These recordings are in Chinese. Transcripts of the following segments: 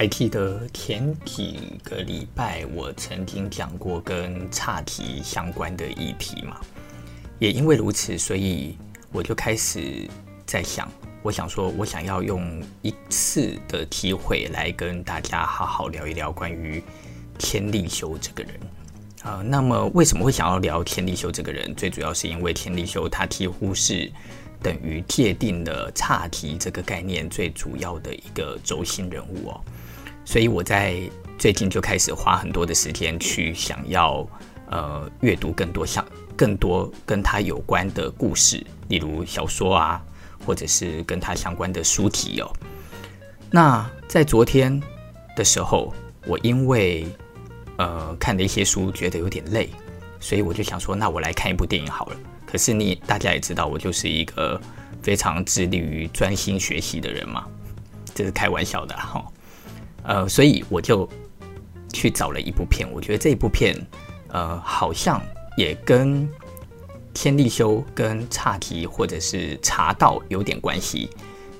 还记得前几个礼拜我曾经讲过跟岔题相关的议题吗？也因为如此，所以我就开始在想，我想说，我想要用一次的机会来跟大家好好聊一聊关于天利休这个人啊、呃。那么为什么会想要聊天利休这个人？最主要是因为天利休他几乎是等于界定了岔题这个概念最主要的一个轴心人物哦。所以我在最近就开始花很多的时间去想要呃阅读更多像更多跟他有关的故事，例如小说啊，或者是跟他相关的书籍哦。那在昨天的时候，我因为呃看了一些书，觉得有点累，所以我就想说，那我来看一部电影好了。可是你大家也知道，我就是一个非常致力于专心学习的人嘛，这是开玩笑的哈。呃，所以我就去找了一部片，我觉得这一部片，呃，好像也跟天利休、跟岔题或者是茶道有点关系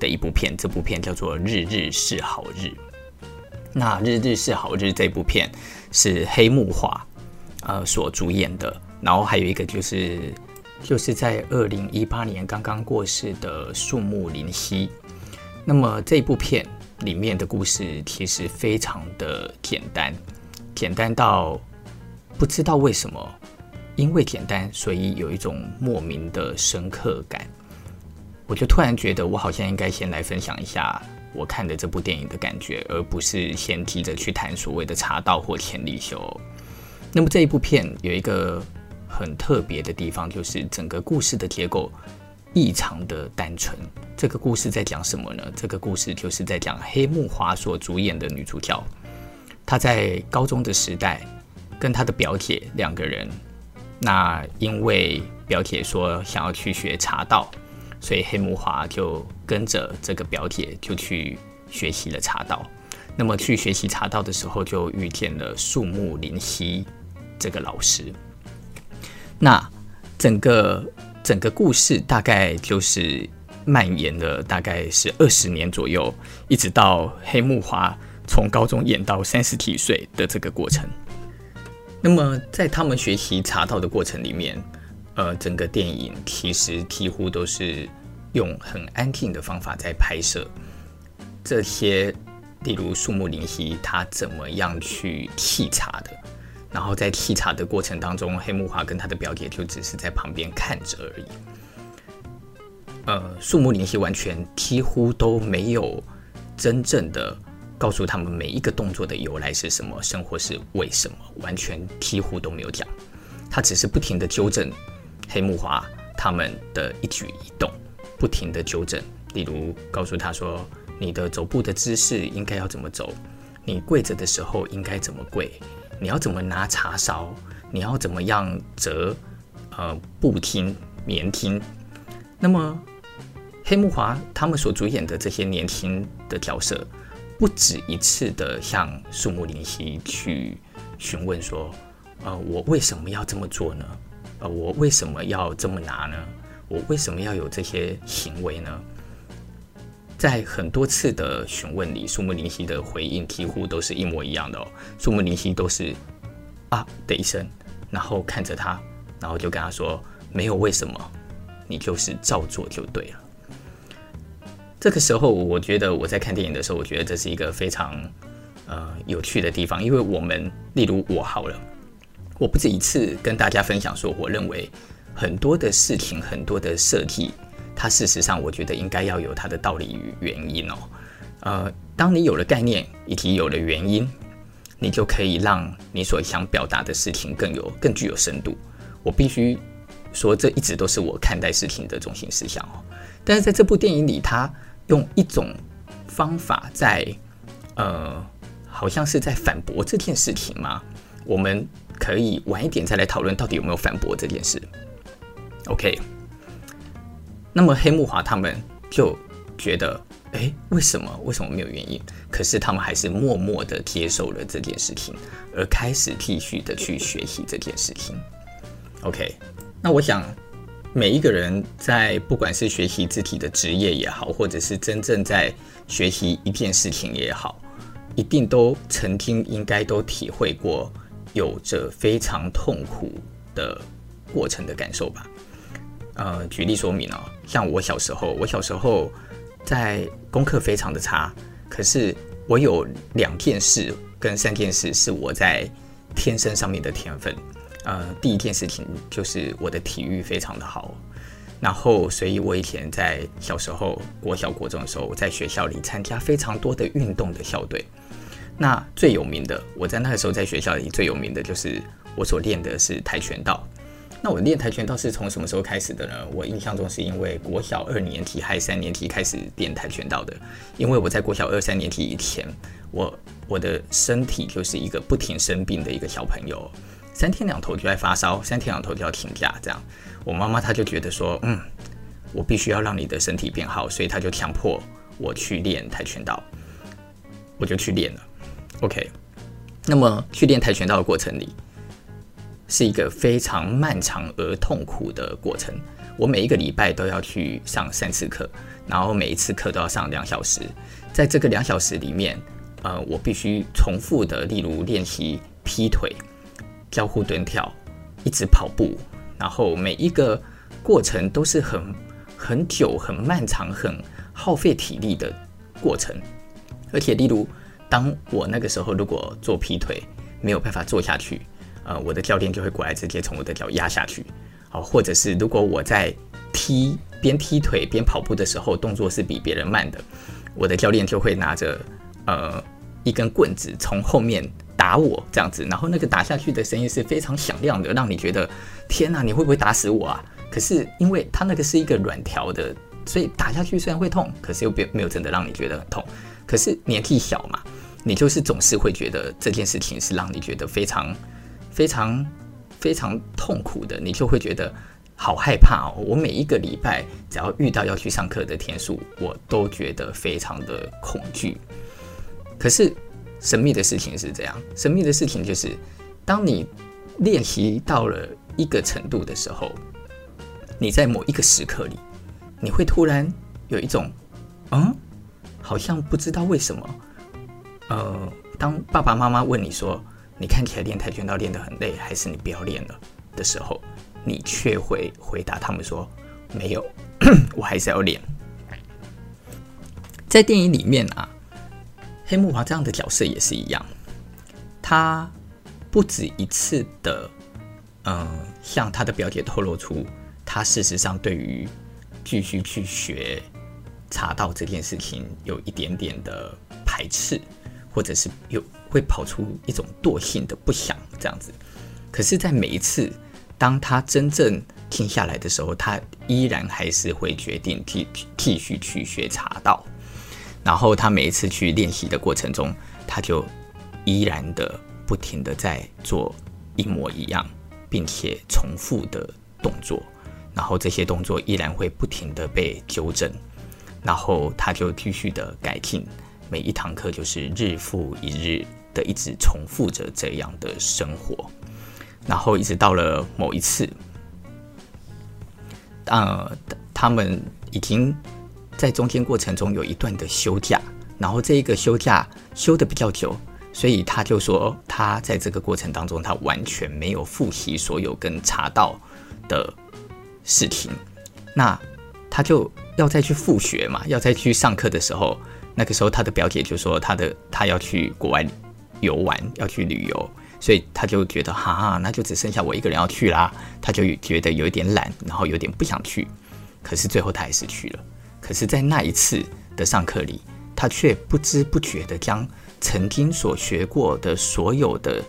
的一部片。这部片叫做《日日是好日》。那《日日是好日》这部片是黑木华呃所主演的，然后还有一个就是就是在二零一八年刚刚过世的树木 lin 希希。那么这部片。里面的故事其实非常的简单，简单到不知道为什么，因为简单，所以有一种莫名的深刻感。我就突然觉得，我好像应该先来分享一下我看的这部电影的感觉，而不是先提着去谈所谓的茶道或天利休。那么这一部片有一个很特别的地方，就是整个故事的结构。异常的单纯。这个故事在讲什么呢？这个故事就是在讲黑木华所主演的女主角，她在高中的时代跟她的表姐两个人，那因为表姐说想要去学茶道，所以黑木华就跟着这个表姐就去学习了茶道。那么去学习茶道的时候，就遇见了树木林夕这个老师。那整个。整个故事大概就是蔓延了，大概是二十年左右，一直到黑木华从高中演到三十几岁的这个过程。那么在他们学习茶道的过程里面，呃，整个电影其实几乎都是用很安静的方法在拍摄这些，例如树木林夕他怎么样去沏茶的。然后在沏茶的过程当中，黑木华跟他的表姐就只是在旁边看着而已。呃，树木 lin 希完全几乎都没有真正的告诉他们每一个动作的由来是什么，生活是为什么，完全几乎都没有讲。他只是不停的纠正黑木华他们的一举一动，不停的纠正，例如告诉他说：“你的走步的姿势应该要怎么走，你跪着的时候应该怎么跪。”你要怎么拿茶勺？你要怎么样折？呃，布厅、棉厅。那么，黑木华他们所主演的这些年轻的角色，不止一次的向树木 lin 希去询问说：“呃，我为什么要这么做呢？呃，我为什么要这么拿呢？我为什么要有这些行为呢？”在很多次的询问里，树木林希的回应几乎都是一模一样的哦。树木林希都是啊的一声，然后看着他，然后就跟他说：“没有为什么，你就是照做就对了。”这个时候，我觉得我在看电影的时候，我觉得这是一个非常呃有趣的地方，因为我们例如我好了，我不止一次跟大家分享说，我认为很多的事情，很多的设计。它事实上，我觉得应该要有它的道理与原因哦。呃，当你有了概念以及有了原因，你就可以让你所想表达的事情更有、更具有深度。我必须说，这一直都是我看待事情的中心思想哦。但是在这部电影里，他用一种方法在，呃，好像是在反驳这件事情吗？我们可以晚一点再来讨论到底有没有反驳这件事。OK。那么黑木华他们就觉得，哎，为什么？为什么没有原因？可是他们还是默默的接受了这件事情，而开始继续的去学习这件事情。OK，那我想每一个人在不管是学习自己的职业也好，或者是真正在学习一件事情也好，一定都曾经应该都体会过有着非常痛苦的过程的感受吧。呃，举例说明哦，像我小时候，我小时候在功课非常的差，可是我有两件事跟三件事是我在天生上面的天分。呃，第一件事情就是我的体育非常的好。然后，所以我以前在小时候，国小、国中的时候，我在学校里参加非常多的运动的校队。那最有名的，我在那个时候在学校里最有名的就是我所练的是跆拳道。那我练跆拳道是从什么时候开始的呢？我印象中是因为国小二年级还三年级开始练跆拳道的。因为我在国小二三年级以前，我我的身体就是一个不停生病的一个小朋友。三天两头就在发烧，三天两头就要请假，这样，我妈妈她就觉得说，嗯，我必须要让你的身体变好，所以她就强迫我去练跆拳道，我就去练了。OK，那么去练跆拳道的过程里，是一个非常漫长而痛苦的过程。我每一个礼拜都要去上三次课，然后每一次课都要上两小时，在这个两小时里面，呃，我必须重复的，例如练习劈腿。交互蹲跳，一直跑步，然后每一个过程都是很很久、很漫长、很耗费体力的过程。而且，例如，当我那个时候如果做劈腿没有办法做下去，呃，我的教练就会过来直接从我的脚压下去。好，或者是如果我在踢边踢腿边跑步的时候，动作是比别人慢的，我的教练就会拿着呃一根棍子从后面。打我这样子，然后那个打下去的声音是非常响亮的，让你觉得天哪，你会不会打死我啊？可是因为它那个是一个软条的，所以打下去虽然会痛，可是又没没有真的让你觉得很痛。可是年纪小嘛，你就是总是会觉得这件事情是让你觉得非常非常非常痛苦的，你就会觉得好害怕哦。我每一个礼拜只要遇到要去上课的天数，我都觉得非常的恐惧。可是。神秘的事情是这样，神秘的事情就是，当你练习到了一个程度的时候，你在某一个时刻里，你会突然有一种，嗯，好像不知道为什么，呃，当爸爸妈妈问你说，你看起来练跆拳道练得很累，还是你不要练了的时候，你却会回答他们说，没有，我还是要练。在电影里面啊。黑木华这样的角色也是一样，他不止一次的，嗯、向他的表姐透露出，他事实上对于继续去学茶道这件事情有一点点的排斥，或者是有会跑出一种惰性的不想这样子。可是，在每一次当他真正停下来的时候，他依然还是会决定继继续去学茶道。然后他每一次去练习的过程中，他就依然的不停的在做一模一样，并且重复的动作，然后这些动作依然会不停的被纠正，然后他就继续的改进，每一堂课就是日复一日一直重复着这样的生活，然后一直到了某一次，呃，他们已经。在中间过程中有一段的休假，然后这一个休假休的比较久，所以他就说他在这个过程当中他完全没有复习所有跟茶道的事情，那他就要再去复学嘛，要再去上课的时候，那个时候他的表姐就说他的他要去国外游玩，要去旅游，所以他就觉得哈哈，那就只剩下我一个人要去啦，他就觉得有点懒，然后有点不想去，可是最后他还是去了。可是，在那一次的上课里，他却不知不觉地将曾经所学过的所有的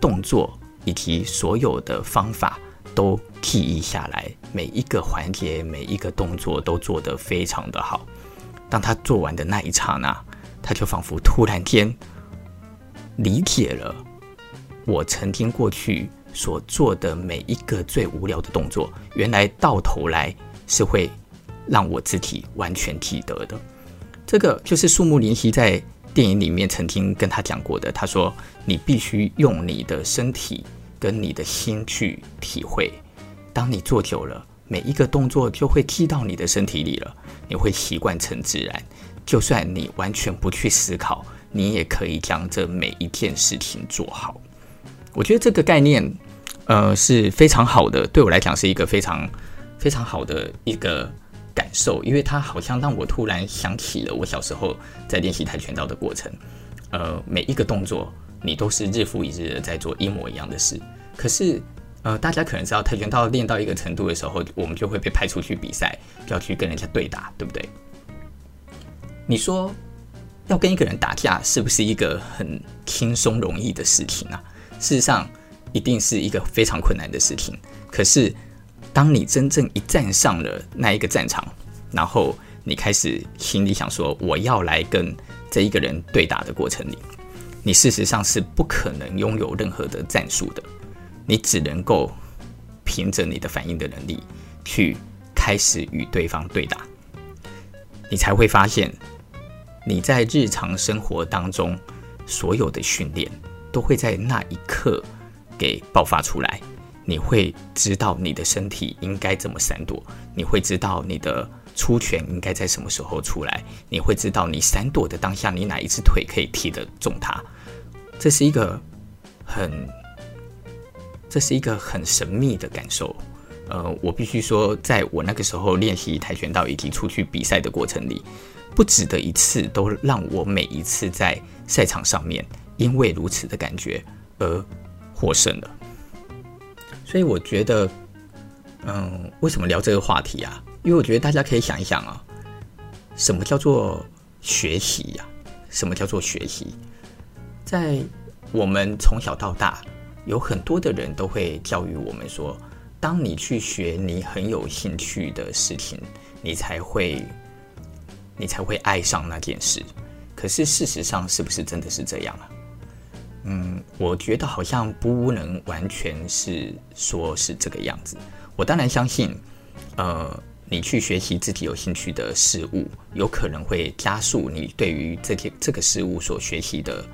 动作以及所有的方法都记忆下来，每一个环节、每一个动作都做得非常的好。当他做完的那一刹那，他就仿佛突然间理解了我曾经过去所做的每一个最无聊的动作，原来到头来是会。让我自己完全记得的，这个就是树木林希在电影里面曾经跟他讲过的。他说：“你必须用你的身体跟你的心去体会，当你做久了，每一个动作就会记到你的身体里了，你会习惯成自然。就算你完全不去思考，你也可以将这每一件事情做好。我觉得这个概念，呃，是非常好的，对我来讲是一个非常非常好的一个感受，因为它好像让我突然想起了我小时候在练习跆拳道的过程。呃，每一个动作你都是日复一日的在做一模一样的事，可是。呃，大家可能知道，跆拳道练到一个程度的时候，我们就会被派出去比赛，要去跟人家对打，对不对？你说要跟一个人打架，是不是一个很轻松容易的事情啊？事实上，一定是一个非常困难的事情。可是，当你真正一站上了那一个战场，然后你开始心里想说我要来跟这一个人对打的过程里，你事实上是不可能拥有任何的战术的。你只能够凭着你的反应的能力去开始与对方对打，你才会发现你在日常生活当中所有的训练都会在那一刻给爆发出来。你会知道你的身体应该怎么闪躲，你会知道你的出拳应该在什么时候出来，你会知道你闪躲的当下你哪一只腿可以踢得中它。这是一个很。这是一个很神秘的感受，呃，我必须说，在我那个时候练习跆拳道以及出去比赛的过程里，不止的一次都让我每一次在赛场上面，因为如此的感觉而获胜了。所以我觉得，嗯，为什么聊这个话题啊？因为我觉得大家可以想一想啊，什么叫做学习呀？什么叫做学习？在我们从小到大。有很多的人都会教育我们说，当你去学你很有兴趣的事情，你才会，你才会爱上那件事。可是事实上，是不是真的是这样啊？嗯，我觉得好像不能完全是说是这个样子。我当然相信，呃，你去学习自己有兴趣的事物，有可能会加速你对于这件这个事物所学习的。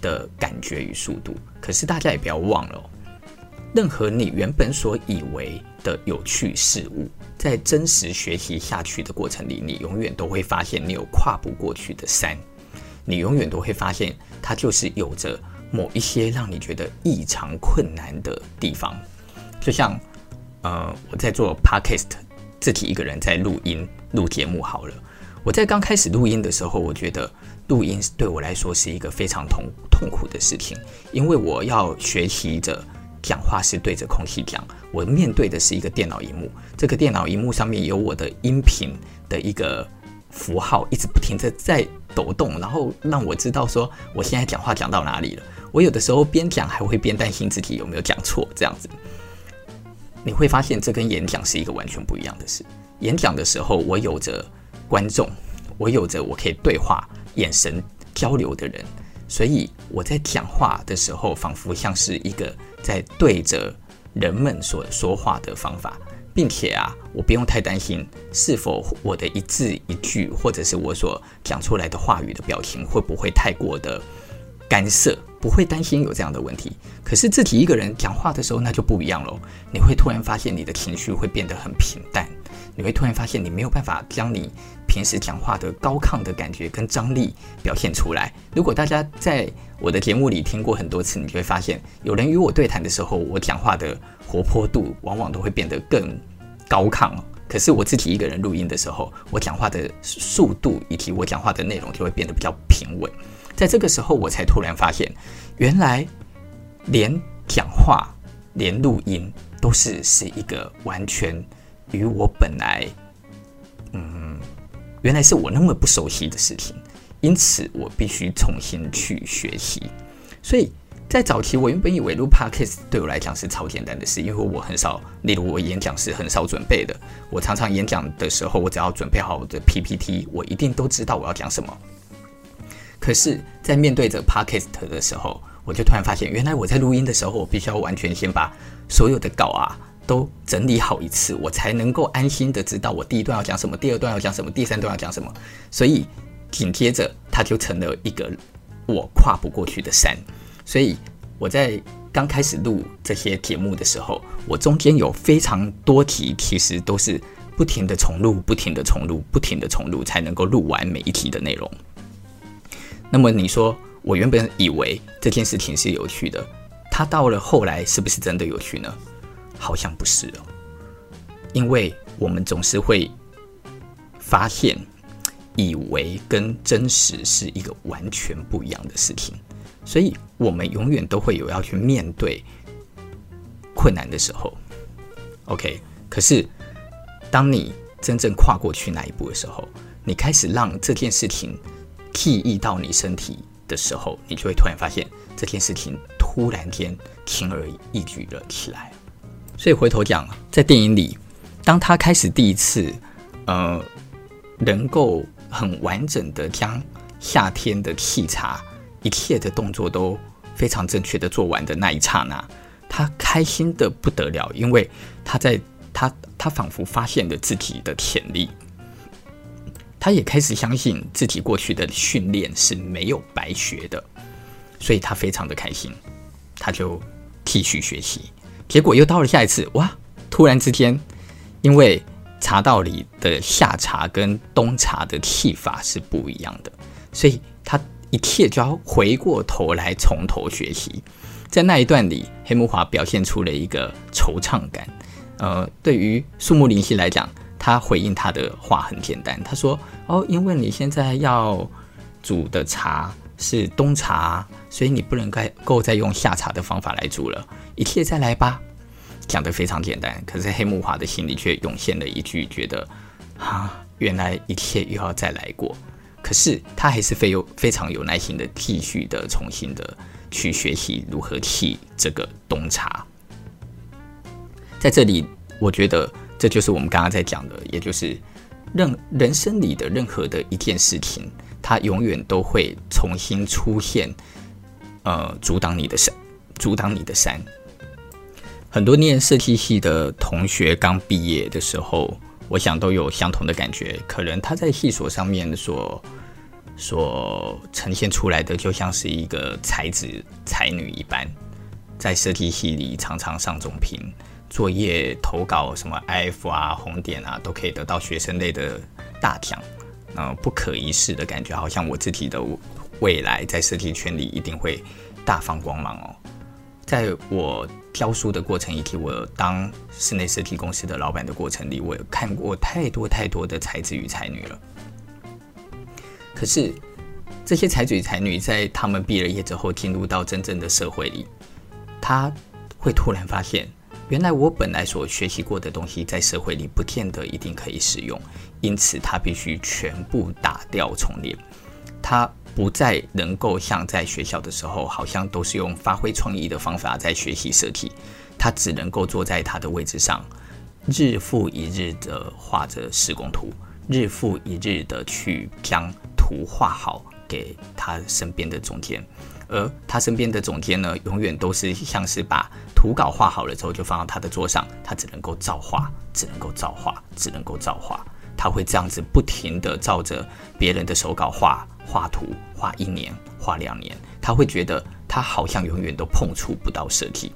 的感觉与速度，可是大家也不要忘了，任何你原本所以为的有趣事物，在真实学习下去的过程里，你永远都会发现你有跨不过去的山，你永远都会发现它就是有着某一些让你觉得异常困难的地方。就像呃，我在做 podcast，自己一个人在录音录节目好了。我在刚开始录音的时候，我觉得。录音对我来说是一个非常痛痛苦的事情，因为我要学习着讲话是对着空气讲，我面对的是一个电脑荧幕，这个电脑荧幕上面有我的音频的一个符号，一直不停地在抖动，然后让我知道说我现在讲话讲到哪里了。我有的时候边讲还会边担心自己有没有讲错，这样子，你会发现这跟演讲是一个完全不一样的事。演讲的时候，我有着观众，我有着我可以对话。眼神交流的人，所以我在讲话的时候，仿佛像是一个在对着人们所说话的方法，并且啊，我不用太担心是否我的一字一句，或者是我所讲出来的话语的表情会不会太过的干涉，不会担心有这样的问题。可是自己一个人讲话的时候，那就不一样喽。你会突然发现你的情绪会变得很平淡，你会突然发现你没有办法将你。平时讲话的高亢的感觉跟张力表现出来。如果大家在我的节目里听过很多次，你就会发现，有人与我对谈的时候，我讲话的活泼度往往都会变得更高亢。可是我自己一个人录音的时候，我讲话的速度以及我讲话的内容就会变得比较平稳。在这个时候，我才突然发现，原来连讲话、连录音都是是一个完全与我本来，嗯。原来是我那么不熟悉的事情，因此我必须重新去学习。所以在早期，我原本以为录 Podcast 对我来讲是超简单的事，因为我很少，例如我演讲是很少准备的。我常常演讲的时候，我只要准备好我的 PPT，我一定都知道我要讲什么。可是，在面对着 Podcast 的时候，我就突然发现，原来我在录音的时候，我必须要完全先把所有的稿啊。都整理好一次，我才能够安心的知道我第一段要讲什么，第二段要讲什么，第三段要讲什么。所以紧接着，它就成了一个我跨不过去的山。所以我在刚开始录这些节目的时候，我中间有非常多题，其实都是不停的重录，不停的重录，不停的重录，才能够录完每一题的内容。那么你说，我原本以为这件事情是有趣的，它到了后来是不是真的有趣呢？好像不是哦，因为我们总是会发现，以为跟真实是一个完全不一样的事情，所以我们永远都会有要去面对困难的时候。OK，可是当你真正跨过去那一步的时候，你开始让这件事情记忆到你身体的时候，你就会突然发现这件事情突然间轻而易举了起来。所以回头讲，在电影里，当他开始第一次，呃，能够很完整的将夏天的沏茶一切的动作都非常正确的做完的那一刹那，他开心的不得了，因为他在他他仿佛发现了自己的潜力，他也开始相信自己过去的训练是没有白学的，所以他非常的开心，他就继续学习。结果又到了下一次，哇！突然之间，因为茶道里的夏茶跟冬茶的沏法是不一样的，所以他一切就要回过头来从头学习。在那一段里，黑木华表现出了一个惆怅感。呃，对于树木灵希来讲，他回应他的话很简单，他说：“哦，因为你现在要煮的茶是冬茶，所以你不能够再用下茶的方法来煮了。”一切再来吧，讲得非常简单，可是黑木华的心里却涌现了一句，觉得啊，原来一切又要再来过。可是他还是非有非常有耐心的继续的重新的去学习如何沏这个冬茶。在这里，我觉得这就是我们刚刚在讲的，也就是任人生里的任何的一件事情，它永远都会重新出现，呃，阻挡你的山，阻挡你的山。很多念设计系的同学刚毕业的时候，我想都有相同的感觉。可能他在系所上面所所呈现出来的，就像是一个才子才女一般，在设计系里常常上总评，作业投稿什么 IF 啊、红点啊，都可以得到学生类的大奖。呃，不可一世的感觉，好像我自己的未来在设计圈里一定会大放光芒哦。在我教书的过程以及我当室内设计公司的老板的过程里，我有看过太多太多的才子与才女了。可是这些才子与才女在他们毕了业之后，进入到真正的社会里，他会突然发现，原来我本来所学习过的东西，在社会里不见得一定可以使用，因此他必须全部打掉重练。他。不再能够像在学校的时候，好像都是用发挥创意的方法在学习设计。他只能够坐在他的位置上，日复一日的画着施工图，日复一日的去将图画好给他身边的总监。而他身边的总监呢，永远都是像是把图稿画好了之后就放到他的桌上，他只能够照画，只能够照画，只能够照画。他会这样子不停地照着别人的手稿画。画图画一年，画两年，他会觉得他好像永远都碰触不到设计。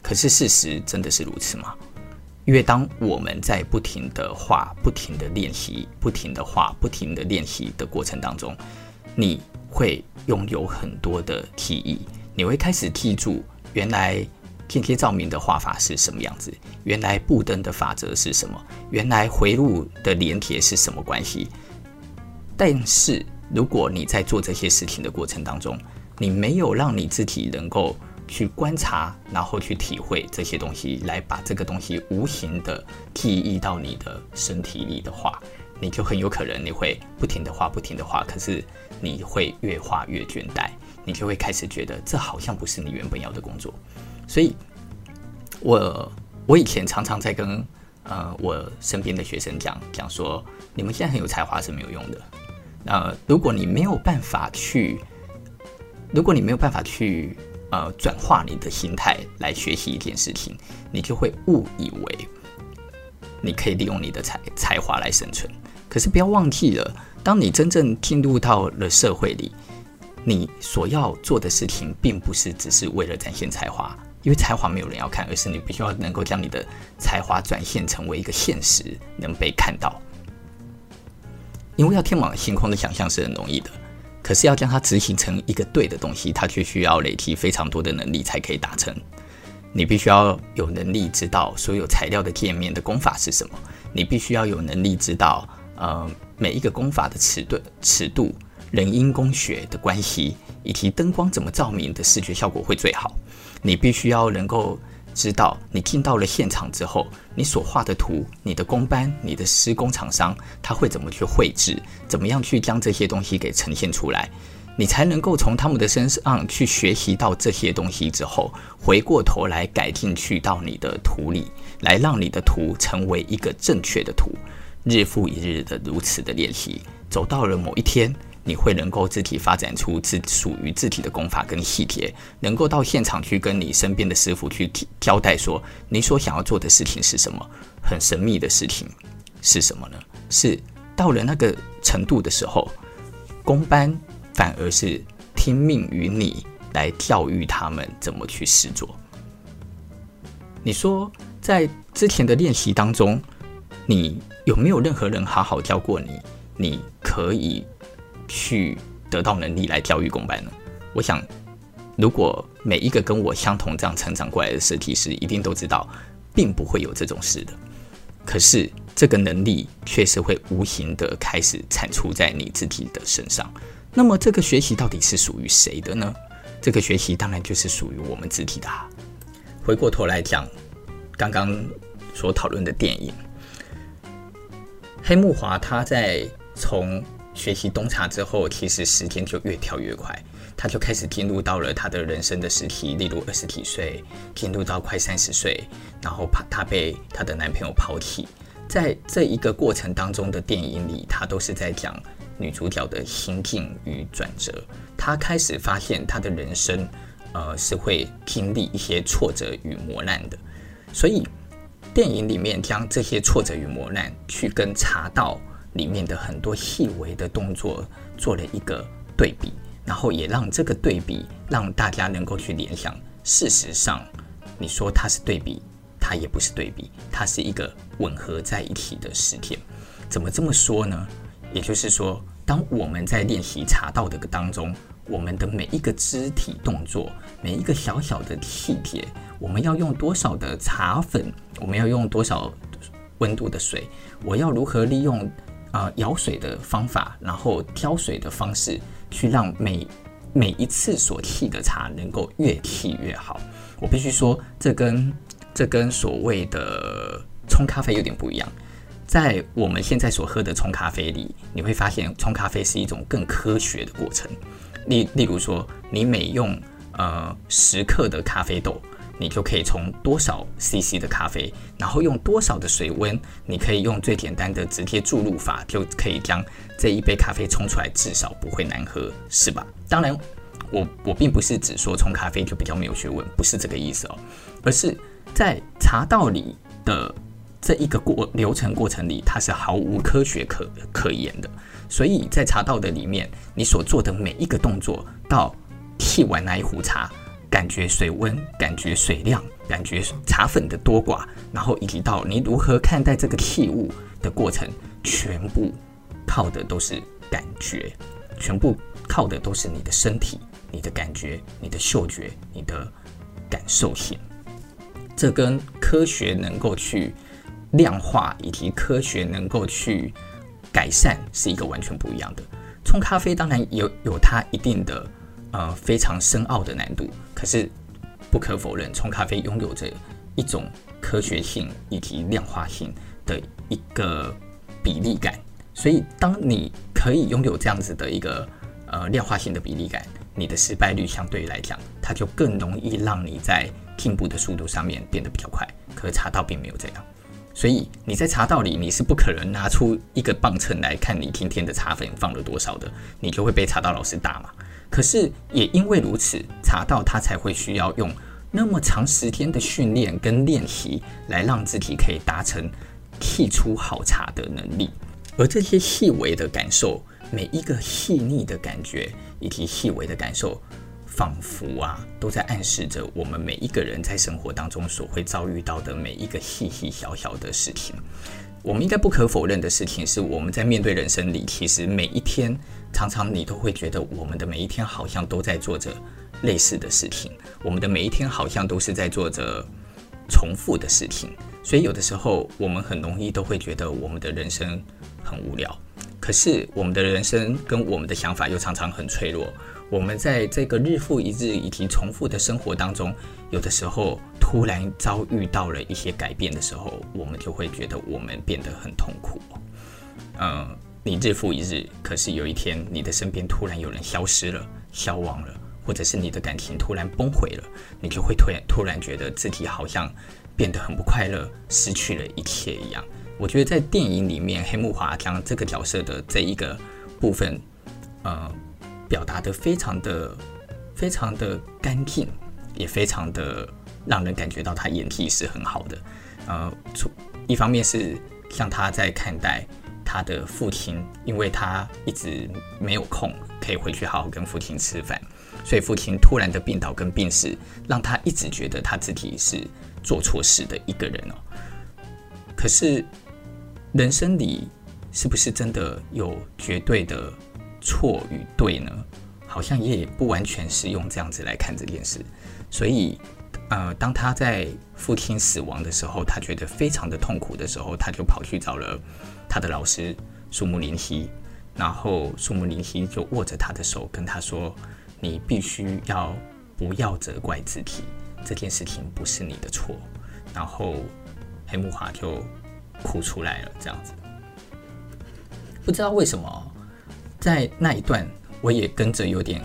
可是事实真的是如此吗？因为当我们在不停的画、不停的练习、不停的画、不停的练习的过程当中，你会拥有很多的记忆，你会开始记住原来间接照明的画法是什么样子，原来布灯的法则是什么，原来回路的连结是什么关系。但是。如果你在做这些事情的过程当中，你没有让你自己能够去观察，然后去体会这些东西，来把这个东西无形的记忆到你的身体里的话，你就很有可能你会不停的画，不停的画，可是你会越画越倦怠，你就会开始觉得这好像不是你原本要的工作。所以，我我以前常常在跟呃我身边的学生讲讲说，你们现在很有才华是没有用的。呃，如果你没有办法去，如果你没有办法去呃转化你的心态来学习一件事情，你就会误以为你可以利用你的才才华来生存。可是不要忘记了，当你真正进入到了社会里，你所要做的事情，并不是只是为了展现才华，因为才华没有人要看，而是你必须要能够将你的才华转现成为一个现实，能被看到。因为要天马行空的想象是很容易的，可是要将它执行成一个对的东西，它却需要累积非常多的能力才可以达成。你必须要有能力知道所有材料的界面的功法是什么，你必须要有能力知道，呃，每一个功法的尺度、尺度、人因工学的关系，以及灯光怎么照明的视觉效果会最好。你必须要能够。知道你进到了现场之后，你所画的图、你的工班、你的施工厂商，他会怎么去绘制，怎么样去将这些东西给呈现出来，你才能够从他们的身上去学习到这些东西之后，回过头来改进去到你的图里，来让你的图成为一个正确的图。日复一日的如此的练习，走到了某一天。你会能够自己发展出自属于自己的功法跟细节，能够到现场去跟你身边的师傅去交代说，你所想要做的事情是什么？很神秘的事情是什么呢？是到了那个程度的时候，工班反而是听命于你来教育他们怎么去试做。你说在之前的练习当中，你有没有任何人好好教过你？你可以。去得到能力来教育公办呢？我想，如果每一个跟我相同这样成长过来的设计师，一定都知道，并不会有这种事的。可是，这个能力确实会无形的开始产出在你自己的身上。那么，这个学习到底是属于谁的呢？这个学习当然就是属于我们自己的啊。回过头来讲，刚刚所讨论的电影，黑木华他在从。学习东茶之后，其实时间就越跳越快，他就开始进入到了他的人生的时期，例如二十几岁，进入到快三十岁，然后怕他被他的男朋友抛弃，在这一个过程当中的电影里，他都是在讲女主角的心境与转折。他开始发现他的人生，呃，是会经历一些挫折与磨难的，所以电影里面将这些挫折与磨难去跟茶道。里面的很多细微的动作做了一个对比，然后也让这个对比让大家能够去联想。事实上，你说它是对比，它也不是对比，它是一个吻合在一起的事件。怎么这么说呢？也就是说，当我们在练习茶道的当中，我们的每一个肢体动作，每一个小小的细节，我们要用多少的茶粉，我们要用多少温度的水，我要如何利用。呃，舀水的方法，然后挑水的方式，去让每每一次所沏的茶能够越沏越好。我必须说，这跟这跟所谓的冲咖啡有点不一样。在我们现在所喝的冲咖啡里，你会发现冲咖啡是一种更科学的过程。例例如说，你每用呃十克的咖啡豆。你就可以从多少 CC 的咖啡，然后用多少的水温，你可以用最简单的直接注入法，就可以将这一杯咖啡冲出来，至少不会难喝，是吧？当然，我我并不是指说冲咖啡就比较没有学问，不是这个意思哦，而是在茶道里的这一个过流程过程里，它是毫无科学可可言的。所以在茶道的里面，你所做的每一个动作，到沏完那一壶茶。感觉水温，感觉水量，感觉茶粉的多寡，然后以及到你如何看待这个器物的过程，全部靠的都是感觉，全部靠的都是你的身体、你的感觉、你的嗅觉、你的感受性。这跟科学能够去量化，以及科学能够去改善，是一个完全不一样的。冲咖啡当然有有它一定的。呃，非常深奥的难度。可是不可否认，冲咖啡拥有着一种科学性以及量化性的一个比例感。所以，当你可以拥有这样子的一个呃量化性的比例感，你的失败率相对来讲，它就更容易让你在进步的速度上面变得比较快。可是茶道并没有这样，所以你在茶道里，你是不可能拿出一个磅秤来看你今天的茶粉放了多少的，你就会被茶道老师打嘛。可是也因为如此，茶道它才会需要用那么长时间的训练跟练习，来让自己可以达成沏出好茶的能力。而这些细微的感受，每一个细腻的感觉以及细微的感受，仿佛啊，都在暗示着我们每一个人在生活当中所会遭遇到的每一个细细小小的事情。我们应该不可否认的事情是，我们在面对人生里，其实每一天，常常你都会觉得，我们的每一天好像都在做着类似的事情，我们的每一天好像都是在做着重复的事情。所以有的时候，我们很容易都会觉得我们的人生很无聊。可是，我们的人生跟我们的想法又常常很脆弱。我们在这个日复一日以及重复的生活当中，有的时候突然遭遇到了一些改变的时候，我们就会觉得我们变得很痛苦。嗯，你日复一日，可是有一天你的身边突然有人消失了、消亡了，或者是你的感情突然崩毁了，你就会突然突然觉得自己好像变得很不快乐，失去了一切一样。我觉得在电影里面，黑木华将这个角色的这一个部分，呃。表达得非常的、非常的干净，也非常的让人感觉到他演技是很好的。呃，一方面是像他在看待他的父亲，因为他一直没有空可以回去好好跟父亲吃饭，所以父亲突然的病倒跟病逝，让他一直觉得他自己是做错事的一个人哦。可是人生里是不是真的有绝对的？错与对呢，好像也不完全是用这样子来看这件事。所以，呃，当他在父亲死亡的时候，他觉得非常的痛苦的时候，他就跑去找了他的老师树木林希，然后树木林希就握着他的手跟他说：“你必须要不要责怪自己，这件事情不是你的错。”然后黑木华就哭出来了，这样子，不知道为什么。在那一段，我也跟着有点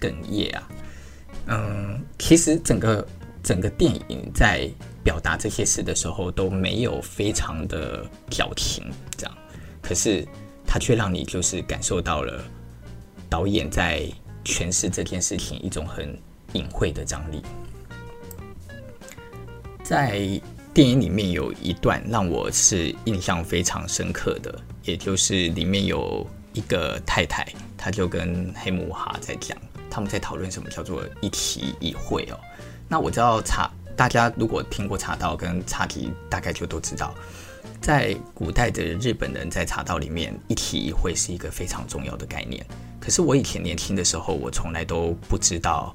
哽咽啊。嗯，其实整个整个电影在表达这些事的时候都没有非常的矫情，这样，可是他却让你就是感受到了导演在诠释这件事情一种很隐晦的张力。在电影里面有一段让我是印象非常深刻的，也就是里面有。一个太太，她就跟黑木哈在讲，他们在讨论什么叫做一提一会哦。那我知道茶，大家如果听过茶道跟茶题，大概就都知道，在古代的日本人在茶道里面，一提一会是一个非常重要的概念。可是我以前年轻的时候，我从来都不知道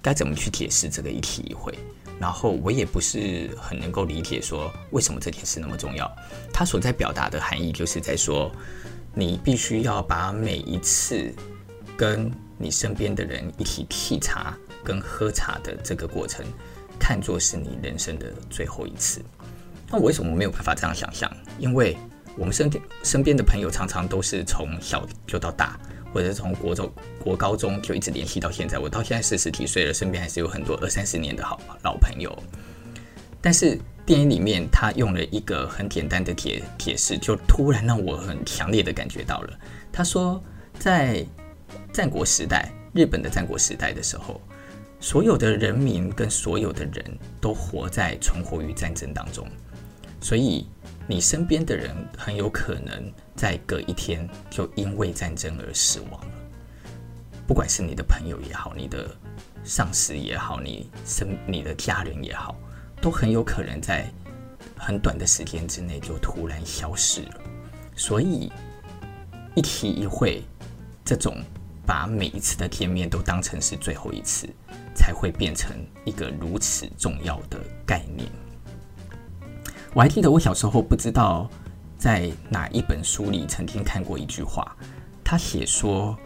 该怎么去解释这个一提一会，然后我也不是很能够理解说为什么这件事那么重要。它所在表达的含义就是在说。你必须要把每一次跟你身边的人一起沏茶跟喝茶的这个过程，看作是你人生的最后一次。那我为什么没有办法这样想象？因为我们身边身边的朋友常常都是从小就到大，或者是从国中、国高中就一直联系到现在。我到现在四十几岁了，身边还是有很多二三十年的好老朋友。但是。电影里面，他用了一个很简单的解解释，就突然让我很强烈的感觉到了。他说，在战国时代，日本的战国时代的时候，所有的人民跟所有的人都活在存活于战争当中，所以你身边的人很有可能在隔一天就因为战争而死亡了。不管是你的朋友也好，你的上司也好，你身你的家人也好。都很有可能在很短的时间之内就突然消失了，所以一提一会，这种把每一次的见面都当成是最后一次，才会变成一个如此重要的概念。我还记得我小时候不知道在哪一本书里曾经看过一句话，他写说，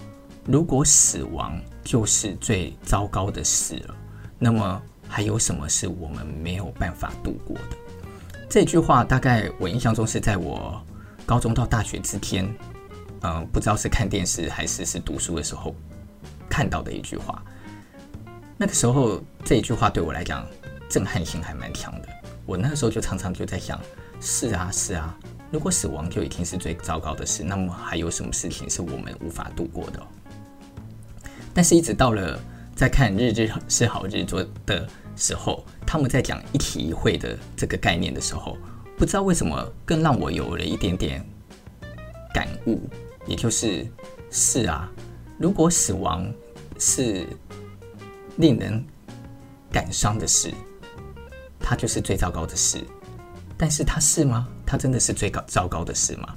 如果死亡就是最糟糕的事了，那么。还有什么是我们没有办法度过的？这句话大概我印象中是在我高中到大学之间，嗯、不知道是看电视还是是读书的时候看到的一句话。那个时候这一句话对我来讲震撼性还蛮强的。我那个时候就常常就在想：是啊，是啊，如果死亡就已经是最糟糕的事，那么还有什么事情是我们无法度过的？但是，一直到了。在看日日是好日做的时候，他们在讲一体一会的这个概念的时候，不知道为什么更让我有了一点点感悟，也就是是啊，如果死亡是令人感伤的事，它就是最糟糕的事，但是它是吗？它真的是最高糟糕的事吗？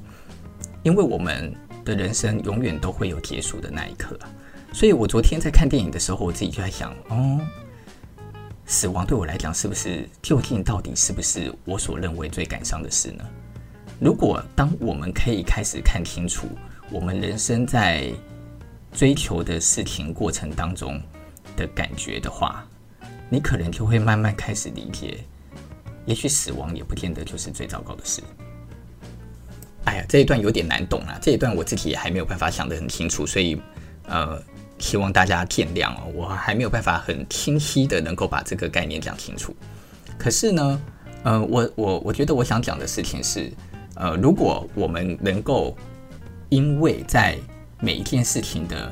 因为我们的人生永远都会有结束的那一刻。所以我昨天在看电影的时候，我自己就在想，哦，死亡对我来讲是不是究竟到底是不是我所认为最感伤的事呢？如果当我们可以开始看清楚我们人生在追求的事情过程当中的感觉的话，你可能就会慢慢开始理解，也许死亡也不见得就是最糟糕的事。哎呀，这一段有点难懂啊，这一段我自己也还没有办法想得很清楚，所以呃。希望大家见谅哦，我还没有办法很清晰的能够把这个概念讲清楚。可是呢，呃，我我我觉得我想讲的事情是，呃，如果我们能够因为在每一件事情的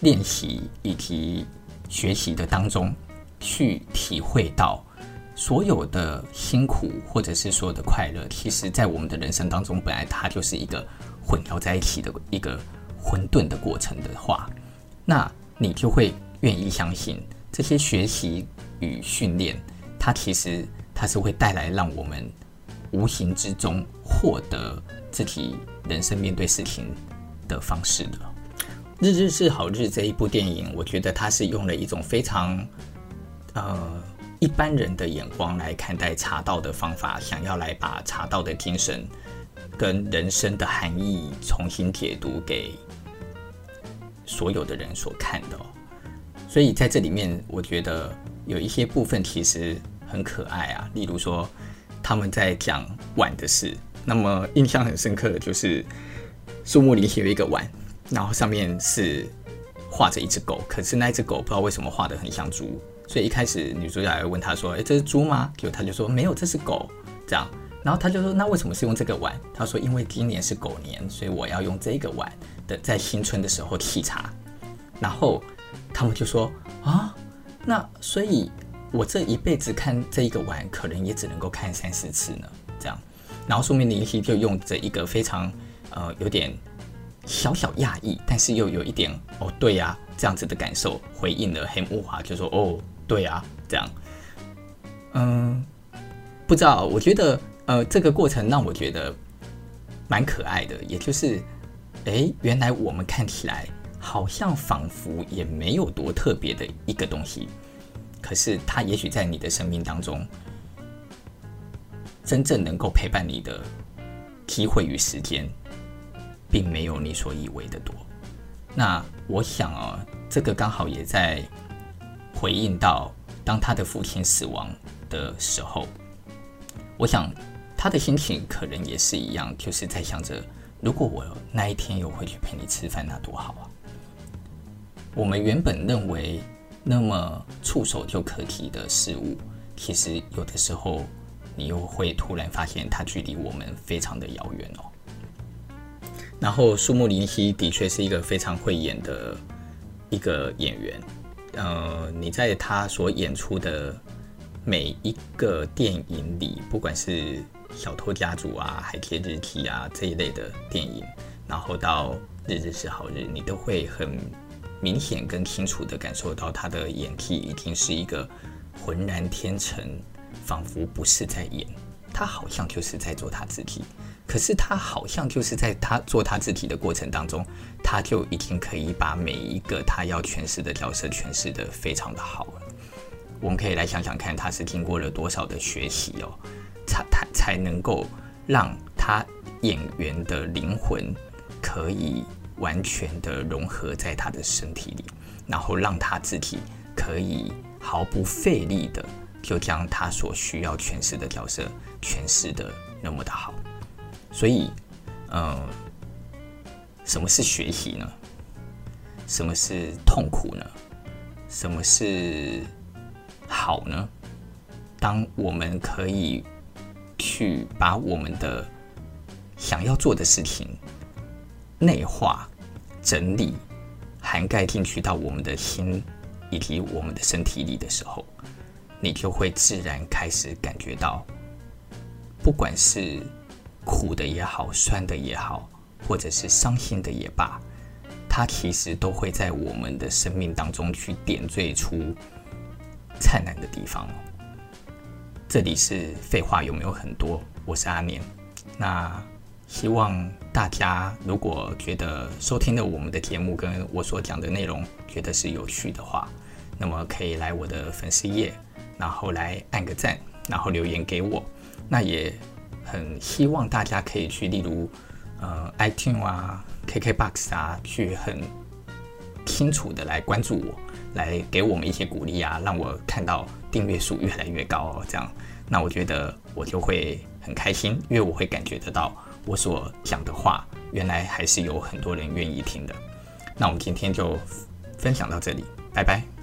练习以及学习的当中，去体会到所有的辛苦或者是所有的快乐，其实在我们的人生当中，本来它就是一个混淆在一起的一个混沌的过程的话。那你就会愿意相信这些学习与训练，它其实它是会带来让我们无形之中获得自己人生面对事情的方式的。《日日是好日》这一部电影，我觉得它是用了一种非常呃一般人的眼光来看待茶道的方法，想要来把茶道的精神跟人生的含义重新解读给。所有的人所看的，所以在这里面，我觉得有一些部分其实很可爱啊。例如说，他们在讲碗的事，那么印象很深刻的就是树木里有一个碗，然后上面是画着一只狗，可是那只狗不知道为什么画得很像猪，所以一开始女主角还问他说：“诶，这是猪吗？”结果他就说：“没有，这是狗。”这样，然后他就说：“那为什么是用这个碗？”他说：“因为今年是狗年，所以我要用这个碗的。”在新春的时候沏茶，然后他们就说啊，那所以我这一辈子看这一个碗，可能也只能够看三四次呢。这样，然后说明林夕就用着一个非常呃有点小小讶异，但是又有一点哦对呀、这样子的感受回应了黑木华，就说哦对呀、这样，嗯，不知道，我觉得呃这个过程让我觉得蛮可爱的，也就是。诶，原来我们看起来好像仿佛也没有多特别的一个东西，可是它也许在你的生命当中，真正能够陪伴你的机会与时间，并没有你所以为的多。那我想啊，这个刚好也在回应到当他的父亲死亡的时候，我想他的心情可能也是一样，就是在想着。如果我那一天有回去陪你吃饭，那多好啊！我们原本认为那么触手就可及的事物，其实有的时候你又会突然发现它距离我们非常的遥远哦。然后树木林希的确是一个非常会演的一个演员，呃，你在他所演出的每一个电影里，不管是小偷家族啊，海街日记啊这一类的电影，然后到日日是好日，你都会很明显跟清楚地感受到他的演技已经是一个浑然天成，仿佛不是在演，他好像就是在做他自己。可是他好像就是在他做他自己的过程当中，他就已经可以把每一个他要诠释的角色诠释得非常的好了。我们可以来想想看，他是经过了多少的学习哦。才才才能够让他演员的灵魂可以完全的融合在他的身体里，然后让他自己可以毫不费力的就将他所需要诠释的角色诠释的那么的好。所以，嗯，什么是学习呢？什么是痛苦呢？什么是好呢？当我们可以。去把我们的想要做的事情内化、整理、涵盖进去到我们的心以及我们的身体里的时候，你就会自然开始感觉到，不管是苦的也好、酸的也好，或者是伤心的也罢，它其实都会在我们的生命当中去点缀出灿烂的地方。这里是废话有没有很多？我是阿年。那希望大家如果觉得收听了我们的节目跟我所讲的内容觉得是有趣的话，那么可以来我的粉丝页，然后来按个赞，然后留言给我。那也很希望大家可以去，例如呃 iTunes 啊、KKBox 啊，去很清楚的来关注我，来给我们一些鼓励啊，让我看到订阅数越来越高哦。这样，那我觉得我就会很开心，因为我会感觉得到。我所讲的话，原来还是有很多人愿意听的。那我们今天就分享到这里，拜拜。